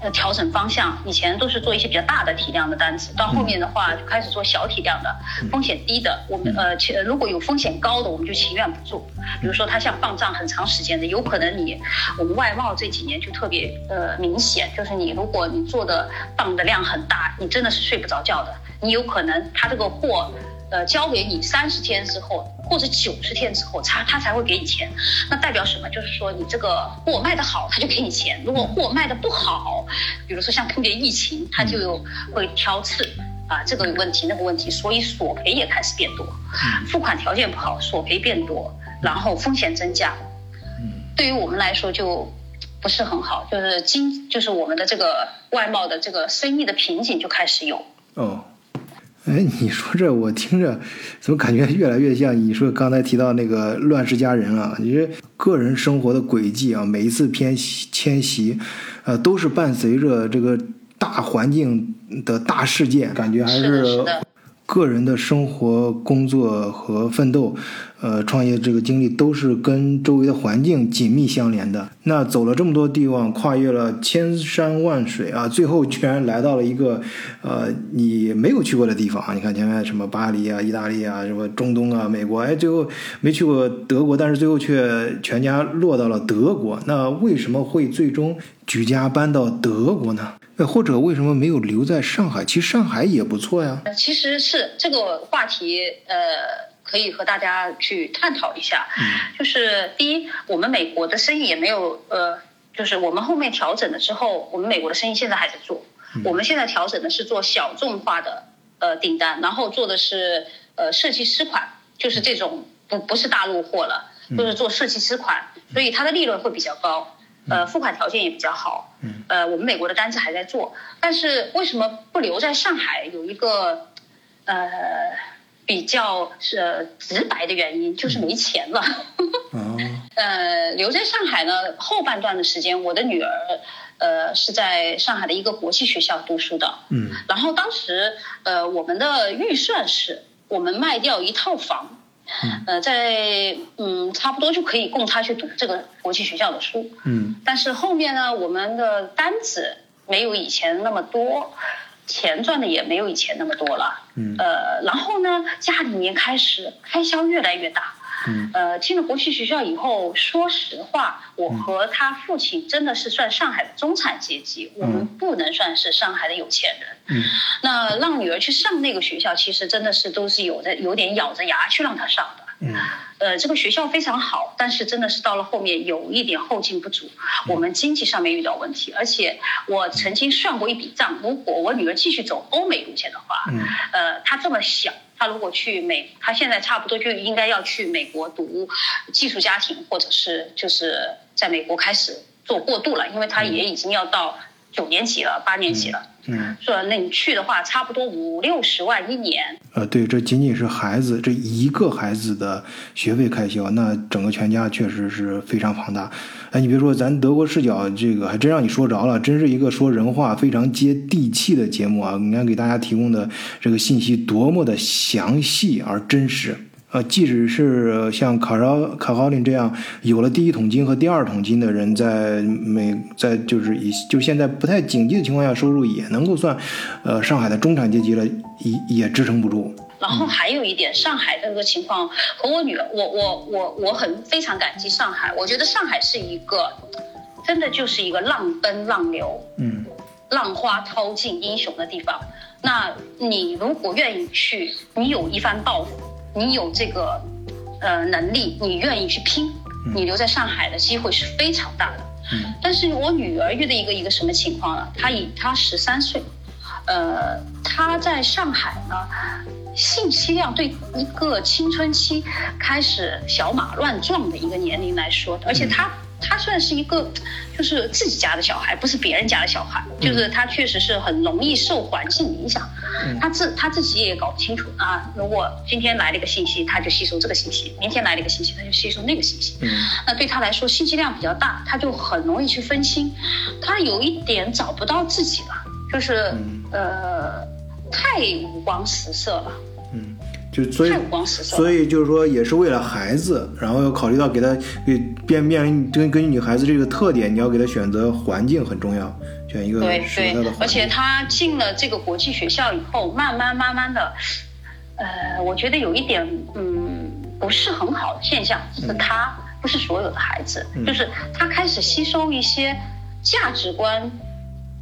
呃调整方向。以前都是做一些比较大的体量的单子，到后面的话就开始做小体量的，风险低的。我们呃，其如果有风险高的，我们就情愿不做。比如说它像放账很长时间的，有可能你我们外贸这几年就特别呃明显，就是你如果你做的放的量很大，你真的是睡不着觉的。你有可能它这个货。呃，交给你三十天之后，或者九十天之后，他他才会给你钱。那代表什么？就是说你这个货卖得好，他就给你钱；如果货卖得不好，比如说像特别疫情，他就会挑刺啊，这个有问题，那个问题，所以索赔也开始变多。付款条件不好，索赔变多，然后风险增加。对于我们来说就不是很好，就是经就是我们的这个外贸的这个生意的瓶颈就开始有。哦。哎，你说这我听着怎么感觉越来越像你说刚才提到那个《乱世佳人》啊？你这个人生活的轨迹啊，每一次偏徙迁徙，呃，都是伴随着这个大环境的大事件，感觉还是个人的生活、工作和奋斗，呃，创业这个经历都是跟周围的环境紧密相连的。那走了这么多地方，跨越了千山万水啊，最后居然来到了一个呃你没有去过的地方啊！你看前面什么巴黎啊、意大利啊、什么中东啊、美国，哎，最后没去过德国，但是最后却全家落到了德国。那为什么会最终举家搬到德国呢？呃或者为什么没有留在上海？其实上海也不错呀。呃，其实是这个话题，呃，可以和大家去探讨一下。就是第一，我们美国的生意也没有，呃，就是我们后面调整了之后，我们美国的生意现在还在做。我们现在调整的是做小众化的呃订单，然后做的是呃设计师款，就是这种不不是大陆货了，就是做设计师款，所以它的利润会比较高。呃，付款条件也比较好，呃，我们美国的单子还在做，但是为什么不留在上海？有一个呃比较是、呃直白的原因，就是没钱了。哦，呃，留在上海呢，后半段的时间，我的女儿呃是在上海的一个国际学校读书的，嗯然后当时呃我们的预算是我们卖掉一套房，呃在嗯差不多就可以供他去读这个国际学校的书，嗯但是后面呢，我们的单子没有以前那么多，钱赚的也没有以前那么多了。嗯呃，然后呢，家里面开始开销越来越大。嗯。呃，进了国际学校以后，说实话，我和他父亲真的是算上海的中产阶级，我们不能算是上海的有钱人。嗯。那让女儿去上那个学校，其实真的是都是有的，有点咬着牙去让她上的。嗯。呃，这个学校非常好，但是真的是到了后面有一点后劲不足，我们经济上面遇到问题，而且我曾经算过一笔账，如果我女儿继续走欧美路线的话，嗯。呃，她这么小，她如果去美，他现在差不多就应该要去美国读寄宿家庭，或者是就是在美国开始做过渡了，因为他也已经要到九年级了，八年级了。嗯，说那你去的话，差不多五六十万一年，呃，对，这仅仅是孩子这一个孩子的学费开销，那整个全家确实是非常庞大。哎，你别说，咱德国视角这个还真让你说着了，真是一个说人话非常接地气的节目啊！你看给大家提供的这个信息多么的详细而真实。呃，即使是像卡绍卡豪林这样有了第一桶金和第二桶金的人，在美在就是以就现在不太景气的情况下，收入也能够算，呃，上海的中产阶级了，也也支撑不住。然后还有一点，上海的这个情况和我女儿，我我我我很非常感激上海。我觉得上海是一个，真的就是一个浪奔浪流、嗯浪花淘尽英雄的地方。那你如果愿意去，你有一番抱负，你有这个呃能力，你愿意去拼，你留在上海的机会是非常大的。嗯但是我女儿遇到一个一个什么情况呢？她以她十三岁，呃，她在上海呢，信息量对一个青春期开始小马乱撞的一个年龄来说，而且她他算是一个就是自己家的小孩，不是别人家的小孩，就是他确实是很容易受环境影响。他自他自己也搞不清楚啊。如果今天来了一个信息，他就吸收这个信息；明天来了一个信息，他就吸收那个信息。嗯，那对他来说信息量比较大，他就很容易去分心，他有一点找不到自己了，就是呃太五光十色了。嗯，就所以太五光十色所以就是说，也是为了孩子，然后要考虑到给他给变变根根据你孩子这个特点，你要给他选择环境很重要，选一个对对。而且他进了这个国际学校以后，慢慢慢慢的，呃，我觉得有一点嗯不是很好的现象，是他不是所有的孩子，嗯就是他开始吸收一些价值观，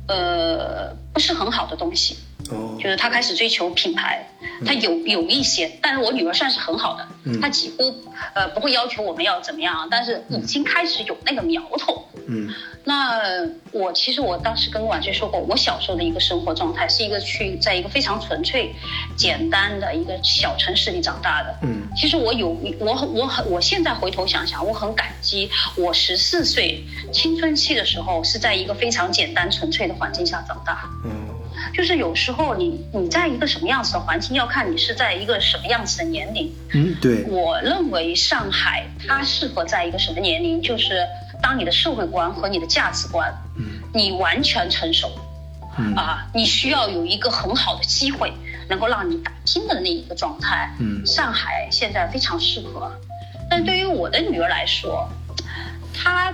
呃，不是很好的东西。哦，就是他开始追求品牌，他有有一些，但是我女儿算是很好的，嗯。她几乎呃不会要求我们要怎么样，但是已经开始有那个苗头。嗯。那我其实我当时跟婉君说过，我小时候的一个生活状态是一个去在一个非常纯粹、简单的一个小城市里长大的。嗯。其实我有我我很我现在回头想想，我很感激我十四岁青春期的时候是在一个非常简单纯粹的环境下长大。嗯就是有时候你你在一个什么样子的环境，要看你是在一个什么样子的年龄。嗯，对，我认为上海它适合在一个什么年龄，就是当你的社会观和你的价值观，嗯你完全成熟，嗯啊，你需要有一个很好的机会，能够让你打拼的那一个状态。嗯上海现在非常适合，但对于我的女儿来说，她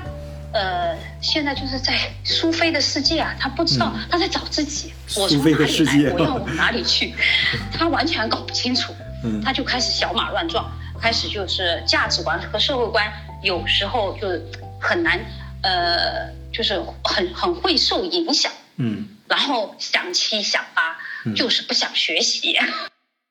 呃现在就是在苏菲的世界啊，他不知道他在找自己，我从哪里来，我要往哪里去，他完全搞不清楚。嗯她就开始小马乱撞，开始就是价值观和社会观有时候就是很难，呃，就是很很会受影响，嗯然后想七想八嗯，就是不想学习。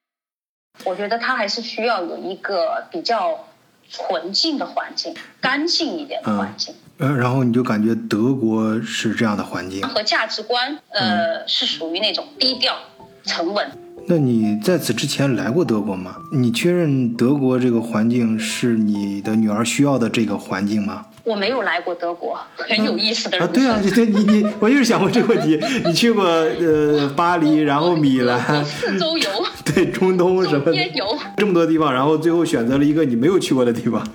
我觉得他还是需要有一个比较纯净的环境，干净一点的环境。呃，然后你就感觉德国是这样的环境。和价值观，呃，是属于那种低调、沉稳。那你在此之前来过德国吗？你确认德国这个环境是你的女儿需要的这个环境吗？我没有来过德国，很有意思的啊，人对啊，生。这你你，我就是想问这个问题。你去过呃巴黎，然后米兰，我四周游，对中东什么的。这么多地方，然后最后选择了一个你没有去过的地方。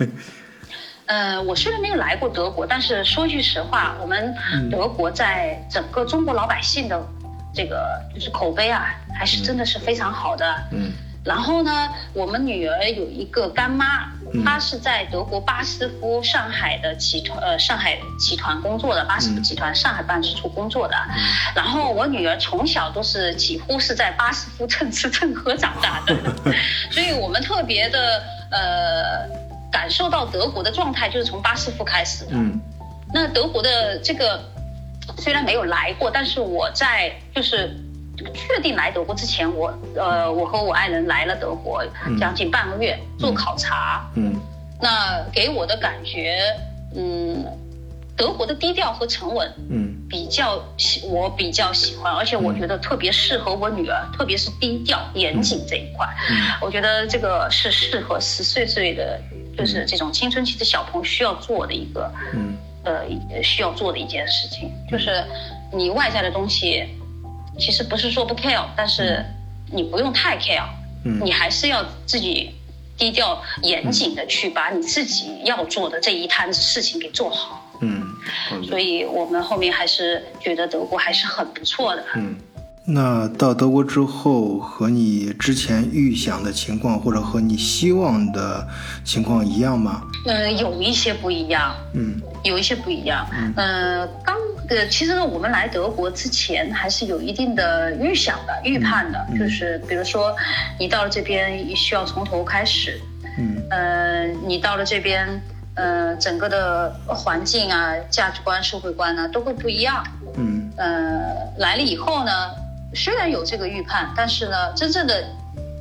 呃，我虽然没有来过德国，但是说句实话，我们德国在整个中国老百姓的这个就是口碑啊，还是真的是非常好的。嗯。然后呢，我们女儿有一个干妈，嗯。她是在德国巴斯夫上海的集团呃上海集团工作的，巴斯夫集团上海办事处工作的。然后我女儿从小都是几乎是在巴斯夫蹭吃蹭喝长大的，所以我们特别的呃感受到德国的状态就是从巴斯夫开始的。嗯。那德国的这个虽然没有来过，但是我在就是确定来德国之前，我呃我和我爱人来了德国嗯。将近半个月做考察，嗯。那给我的感觉，嗯，德国的低调和沉稳。嗯。比较喜，我比较喜欢，而且我觉得特别适合我女儿，特别是低调严谨这一块。嗯。我觉得这个是适合十岁岁的，就是这种青春期的小朋友需要做的一个，嗯。呃，需要做的一件事情，就是你外在的东西，其实不是说不 care，但是你不用太 care，嗯。你还是要自己低调严谨的去把你自己要做的这一摊子事情给做好。嗯，所以我们后面还是觉得德国还是很不错的。嗯。那到德国之后，和你之前预想的情况，或者和你希望的情况一样吗？嗯、有一些不一样，嗯有一些不一样。呃，刚呃，其实呢我们来德国之前还是有一定的预想的、预判的，就是比如说你到了这边需要从头开始，嗯呃，你到了这边，呃，整个的环境啊、价值观、社会观呢、都会不一样。嗯呃，来了以后呢，虽然有这个预判，但是呢，真正的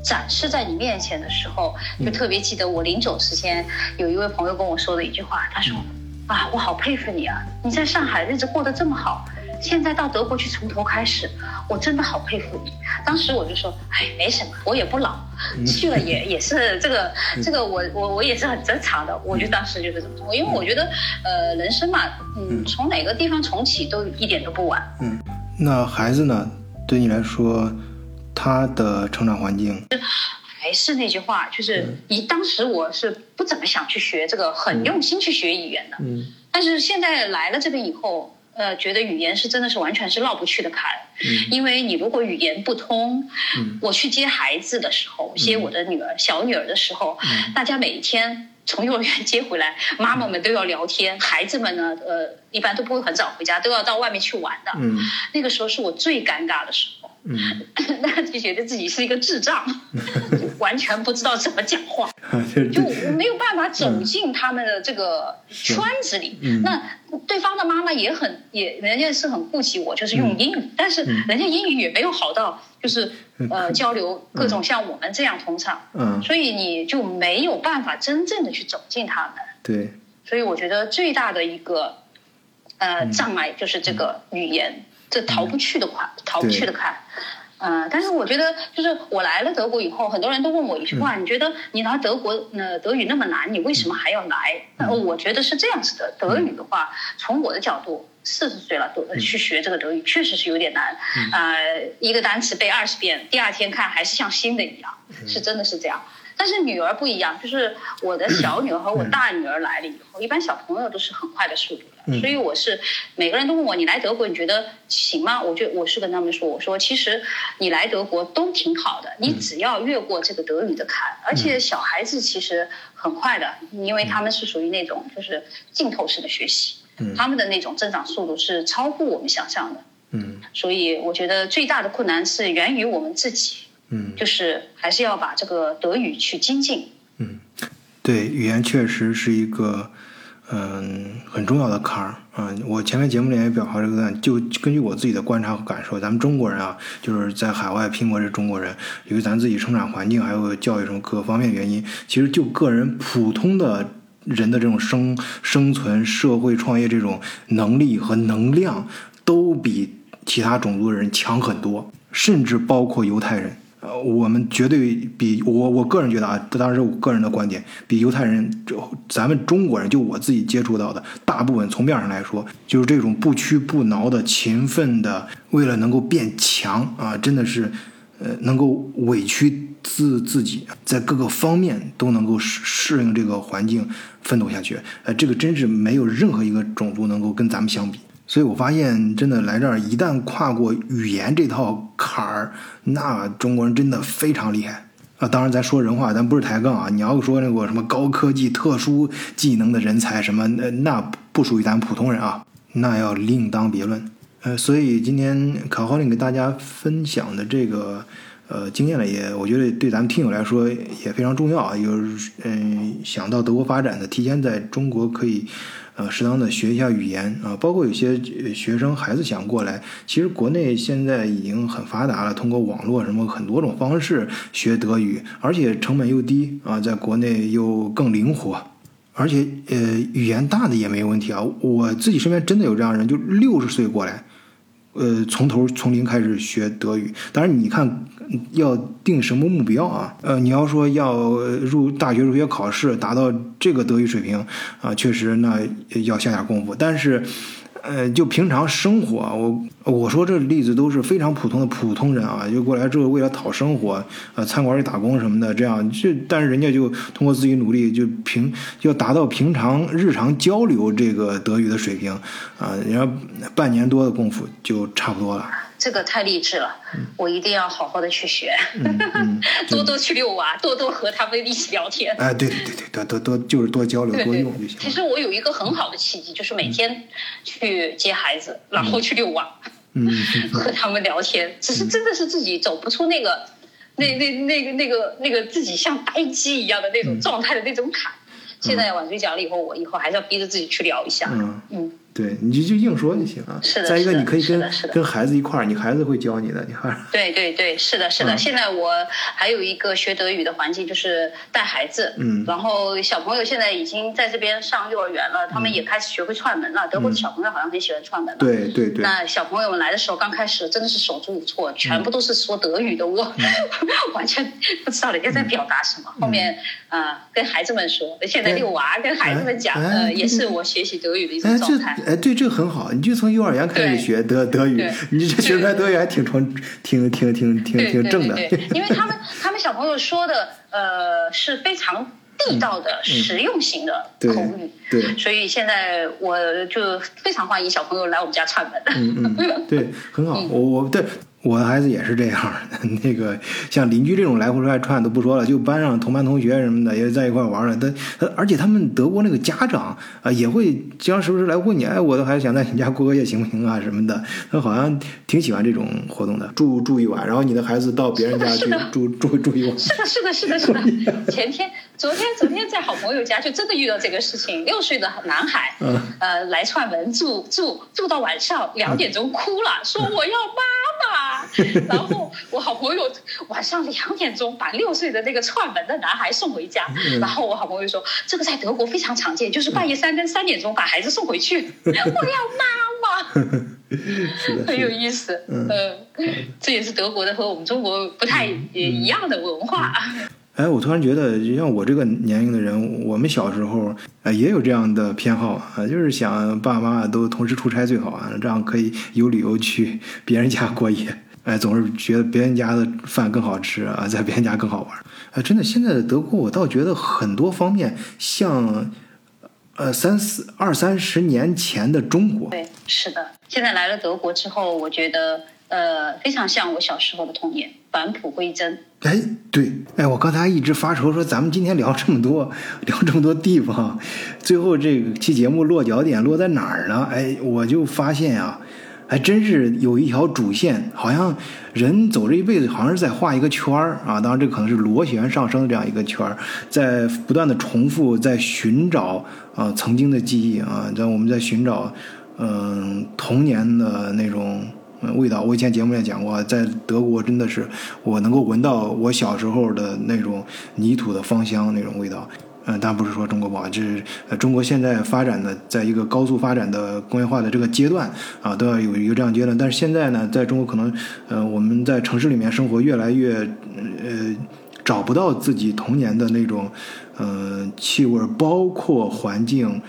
展示在你面前的时候，就特别记得我临走之前，有一位朋友跟我说的一句话，他说：“啊，我好佩服你啊，你在上海日子过得这么好，现在到德国去从头开始，我真的好佩服你。当时我就说，哎，没什么，我也不老，去了也 也是这个这个我我我也是很正常的。我就当时就是这么说，因为我觉得呃人生嘛，嗯，从哪个地方重启都一点都不晚。嗯，那孩子呢？对你来说，他的成长环境。还是那句话，就是你当时我是不怎么想去学这个，很用心去学语言的。嗯。但是现在来了这边以后，呃，觉得语言是真的是完全是绕不去的坎。嗯。因为你如果语言不通，嗯。我去接孩子的时候，接我的女儿小女儿的时候，大家每一天从幼儿园 接回来，妈妈们都要聊天，孩子们呢，呃，一般都不会很早回家，都要到外面去玩的。嗯。那个时候是我最尴尬的时候。嗯，那就觉得自己是一个智障，完全不知道怎么讲话，就没有办法走进他们的这个圈子里。那对方的妈妈也很也，人家是很顾及我，就是用英语，但是人家英语也没有好到，就是呃 交流各种像我们这样通畅。嗯，所以你就没有办法真正的去走进他们。对，所以我觉得最大的一个呃障碍就是这个语言。这逃不去的坎，逃不去的坎，嗯，但是我觉得，就是我来了德国以后，很多人都问我一句话：你觉得你来德国，呃，德语那么难，你为什么还要来？我觉得是这样子的，德语的话，从我的角度，四十岁了，都去学这个德语，确实是有点难。啊，一个单词背二十遍，第二天看还是像新的一样，是真的是这样。但是女儿不一样，就是我的小女儿和我大女儿来了以后，一般小朋友都是很快的速度的，所以我是每个人都问我你来德国你觉得行吗？我就我是跟他们说，我说其实你来德国都挺好的，你只要越过这个德语的坎，而且小孩子其实很快的，因为他们是属于那种就是浸透式的学习，他们的那种增长速度是超乎我们想象的，嗯，所以我觉得最大的困难是源于我们自己。嗯，就是还是要把这个德语去精进。嗯，对，语言确实是一个嗯很重要的坎儿啊。我前面节目里也表达这个，就根据我自己的观察和感受，咱们中国人啊，就是在海外拼搏这中国人，由于咱自己成长环境还有教育什么各方面原因，其实就个人普通的人的这种生生存、社会创业这种能力和能量，都比其他种族的人强很多，甚至包括犹太人。呃，我们绝对比我我个人觉得啊，这当然是我个人的观点，比犹太人，就咱们中国人，就我自己接触到的，大部分从面上来说，就是这种不屈不挠的、勤奋的，为了能够变强啊，真的是，呃，能够委屈自自己，在各个方面都能够适适应这个环境，奋斗下去。呃，这个真是没有任何一个种族能够跟咱们相比。所以我发现，真的来这儿，一旦跨过语言这套坎儿，那中国人真的非常厉害啊！当然，咱说人话，咱不是抬杠啊。你要说那个什么高科技、特殊技能的人才，什么那那不属于咱普通人啊，那要另当别论。呃，所以今天考浩令给大家分享的这个呃经验呢，也我觉得对咱们听友来说也非常重要啊。有嗯想到德国发展的，提前在中国可以。呃，适当的学一下语言啊，包括有些学生孩子想过来，其实国内现在已经很发达了，通过网络什么很多种方式学德语，而且成本又低啊，在国内又更灵活，而且呃语言大的也没问题啊。我自己身边真的有这样人，就六十岁过来。呃，从头从零开始学德语，当然你看要定什么目标啊？呃，你要说要入大学入学考试达到这个德语水平啊，确实那要下点功夫，但是。呃，就平常生活，我我说这例子都是非常普通的普通人啊，就过来之后为了讨生活，呃，餐馆里打工什么的，这样这，但是人家就通过自己努力，就平要达到平常日常交流这个德语的水平，啊，人家半年多的功夫就差不多了。这个太励志了，我一定要好好的去学，多多去遛娃，多多和他们一起聊天。哎，对对对对，多多多就是多交流多用就行。其实我有一个很好的契机，就是每天去接孩子，然后去遛娃，嗯 和他们聊天。只是真的是自己走不出那个那那那个那个那个自己像呆鸡一样的那种状态的那种坎。现在晚睡讲了以后，我以后还是要逼着自己去聊一下。嗯嗯。对，你就就硬说就行啊。是的再一个，你可以跟跟孩子一块儿，你孩子会教你的，你看。对对对，是的，是的。嗯现在我还有一个学德语的环境，就是带孩子。嗯然后小朋友现在已经在这边上幼儿园了，他们也开始学会串门了。德国的小朋友好像很喜欢串门对对对，那小朋友们来的时候，刚开始真的是手足无措，全部都是说德语的，我、嗯 完全不知道人家在表达什么。后面呃跟孩子们说，现在遛娃跟孩子们讲，呃也是我学习德语的一种状态。哎，对，这个很好，你就从幼儿园开始学德德语，你这学出来德语还挺纯，挺挺挺挺挺正的。对因为他们他们小朋友说的呃是非常地道的、实用型的口语，对，所以现在我就非常欢迎小朋友来我们家串门。嗯嗯，对，很好。我我对我的孩子也是这样。那个像邻居这种来回来串都不说了，就班上同班同学什么的也在一块玩了。他他而且他们德国那个家长啊、也会经常时不时来问你，哎，我的孩子想在你家过个夜行不行啊什么的。他好像挺喜欢这种活动的，住住一晚，然后你的孩子到别人家去住住住一晚。是的，是的，是的，是的。前天、昨天、昨天在好朋友家就真的遇到这个事情。六岁的男孩，嗯呃，来串门住住住到晚上两点钟哭了，说我要妈妈。然后我好朋友晚上两点钟把六岁的那个串门的男孩送回家。嗯然后我好朋友说，这个在德国非常常见，就是半夜三更三点钟把孩子送回去。我要妈妈。很有。意思，嗯，这也是德国的和我们中国不太一样的文化。哎，我突然觉得，就像我这个年龄的人，我们小时候呃也有这样的偏好啊，就是想爸爸妈妈都同时出差最好啊，这样可以有理由去 别人家过夜。哎，总是觉得别人家的饭更好吃啊，在别人家更好玩。哎，真的，现在的德国，我倒觉得很多方面像呃三四二三十年前的中国。对，是的。现在来了德国之后，我觉得呃非常像我小时候的童年，返璞归真。哎，对，哎，我刚才一直发愁说，咱们今天聊这么多，聊这么多地方，最后这个期节目落脚点落在哪儿呢？哎，我就发现啊、还真是有一条主线，好像人走这一辈子，好像是在画一个圈儿啊。当然，这可能是螺旋上升的这样一个圈，在不断的重复，在寻找啊、曾经的记忆啊，在我们在寻找嗯、童年的那种味道。我以前节目也讲过，在德国真的是我能够闻到我小时候的那种泥土的芳香那种味道。嗯，当然不是说中国不好，这是中国现在发展的在一个高速发展的工业化的这个阶段啊，都要有一个这样阶段。但是现在呢，在中国可能呃我们在城市里面生活越来越呃找不到自己童年的那种呃气味，包括环境。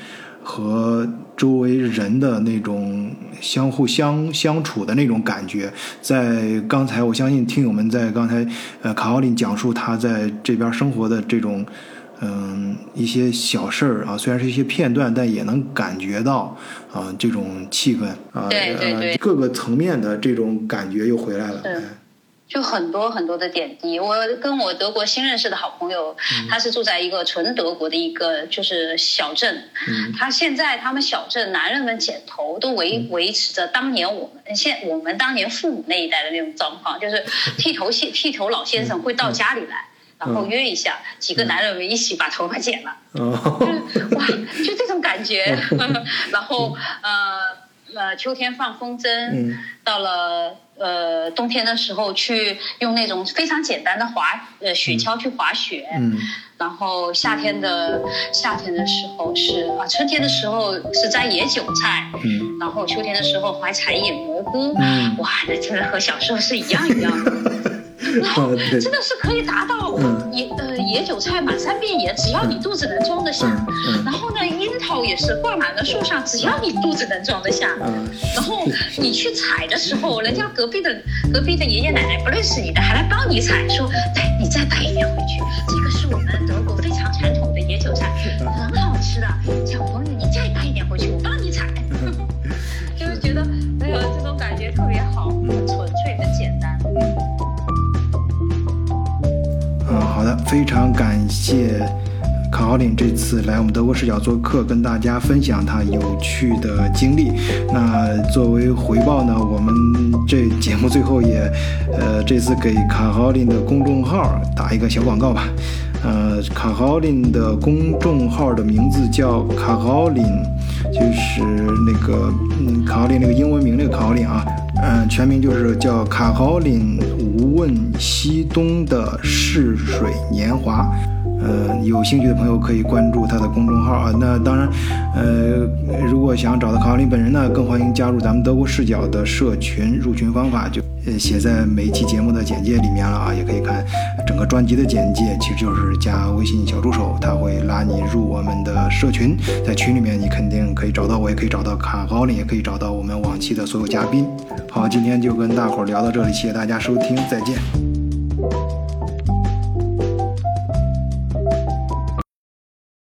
和周围人的那种相互相相处的那种感觉，在刚才我相信听友们在刚才呃卡奥林讲述他在这边生活的这种嗯一些小事儿啊，虽然是一些片段，但也能感觉到啊这种气氛啊，对对对呃各个层面的这种感觉又回来了。就很多很多的点滴。我跟我德国新认识的好朋友，嗯他是住在一个纯德国的一个就是小镇。嗯他现在他们小镇男人们剪头都维维持着当年我们现我们当年父母那一代的那种状况，就是剃头先剃头老先生会到家里来。然后约一下，几个男人们一起把头发剪了，哦，哇，就这种感觉。然后呃呃，秋天放风筝，嗯到了呃冬天的时候去用那种非常简单的滑呃雪橇去滑雪，嗯。然后夏天的夏天的时候是啊，春天的时候是摘野韭菜，嗯。然后秋天的时候还采野蘑菇，嗯。哇，那真的和小时候是一样一样。的。真的是可以达到嗯。野呃野韭菜满山遍野，只要你肚子能装得下。嗯嗯。然后呢，樱桃也是挂满了树上，只要你肚子能装得下。嗯，然后你去采的时候，人家隔壁的隔壁的爷爷奶奶不认识你的，还来帮你采，说：“来，你再带一点回去，这个是我们德国非常传统的野韭菜，很好吃的。小朋友，你再带一点回去，我帮你采。”就是觉得，哎呀，这种感觉特别好，很纯粹，很简单。嗯，好的，非常感谢卡卡奥林这次来我们德国视角做客，跟大家分享他有趣的经历。那作为回报呢，我们这节目最后也，呃，这次给卡奥林的公众号打一个小广告吧。呃，卡奥林的公众号的名字叫卡奥林就是那个嗯卡奥林那个英文名那个卡奥林啊，嗯，全名就是叫卡奥林无问西东的逝水年华。呃，有兴趣的朋友可以关注他的公众号啊。那当然，呃，如果想找到卡奥琳本人呢，更欢迎加入咱们德国视角的社群。入群方法就写在每一期节目的简介里面了啊，也可以看整个专辑的简介，其实就是加微信小助手，他会拉你入我们的社群。在群里面，你肯定可以找到我，也可以找到卡奥琳，也可以找到我们往期的所有嘉宾。好，今天就跟大伙儿聊到这里，谢谢大家收听，再见。